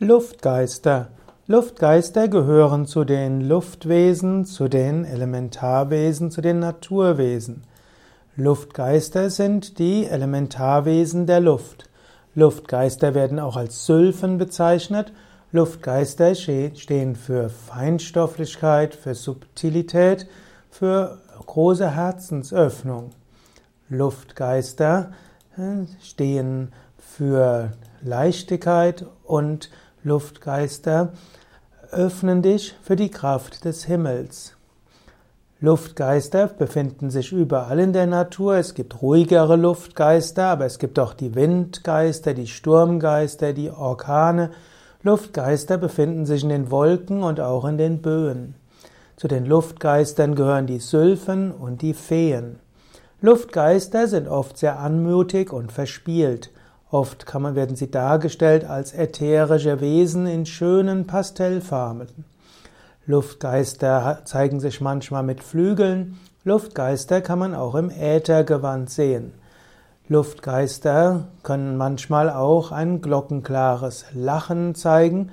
Luftgeister. Luftgeister gehören zu den Luftwesen, zu den Elementarwesen, zu den Naturwesen. Luftgeister sind die Elementarwesen der Luft. Luftgeister werden auch als Sylphen bezeichnet. Luftgeister stehen für Feinstofflichkeit, für Subtilität, für große Herzensöffnung. Luftgeister äh, stehen für Leichtigkeit und Luftgeister öffnen dich für die Kraft des Himmels. Luftgeister befinden sich überall in der Natur. Es gibt ruhigere Luftgeister, aber es gibt auch die Windgeister, die Sturmgeister, die Orkane. Luftgeister befinden sich in den Wolken und auch in den Böen. Zu den Luftgeistern gehören die Sylphen und die Feen. Luftgeister sind oft sehr anmutig und verspielt. Oft kann man, werden sie dargestellt als ätherische Wesen in schönen Pastellfarben. Luftgeister zeigen sich manchmal mit Flügeln. Luftgeister kann man auch im Äthergewand sehen. Luftgeister können manchmal auch ein glockenklares Lachen zeigen.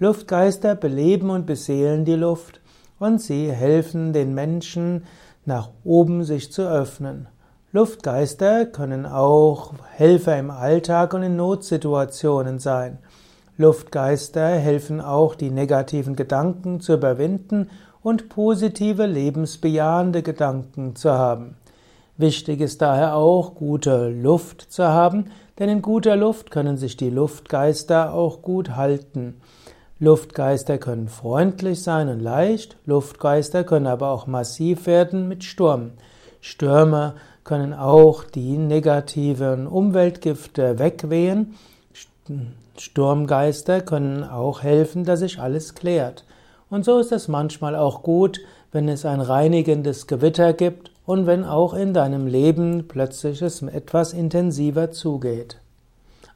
Luftgeister beleben und beseelen die Luft und sie helfen den Menschen nach oben sich zu öffnen. Luftgeister können auch Helfer im Alltag und in Notsituationen sein. Luftgeister helfen auch, die negativen Gedanken zu überwinden und positive, lebensbejahende Gedanken zu haben. Wichtig ist daher auch, gute Luft zu haben, denn in guter Luft können sich die Luftgeister auch gut halten. Luftgeister können freundlich sein und leicht, Luftgeister können aber auch massiv werden mit Sturm. Stürme können auch die negativen Umweltgifte wegwehen. Sturmgeister können auch helfen, dass sich alles klärt. Und so ist es manchmal auch gut, wenn es ein reinigendes Gewitter gibt und wenn auch in deinem Leben plötzlich es etwas intensiver zugeht.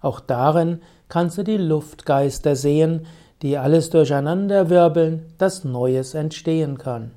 Auch darin kannst du die Luftgeister sehen, die alles durcheinanderwirbeln, dass Neues entstehen kann.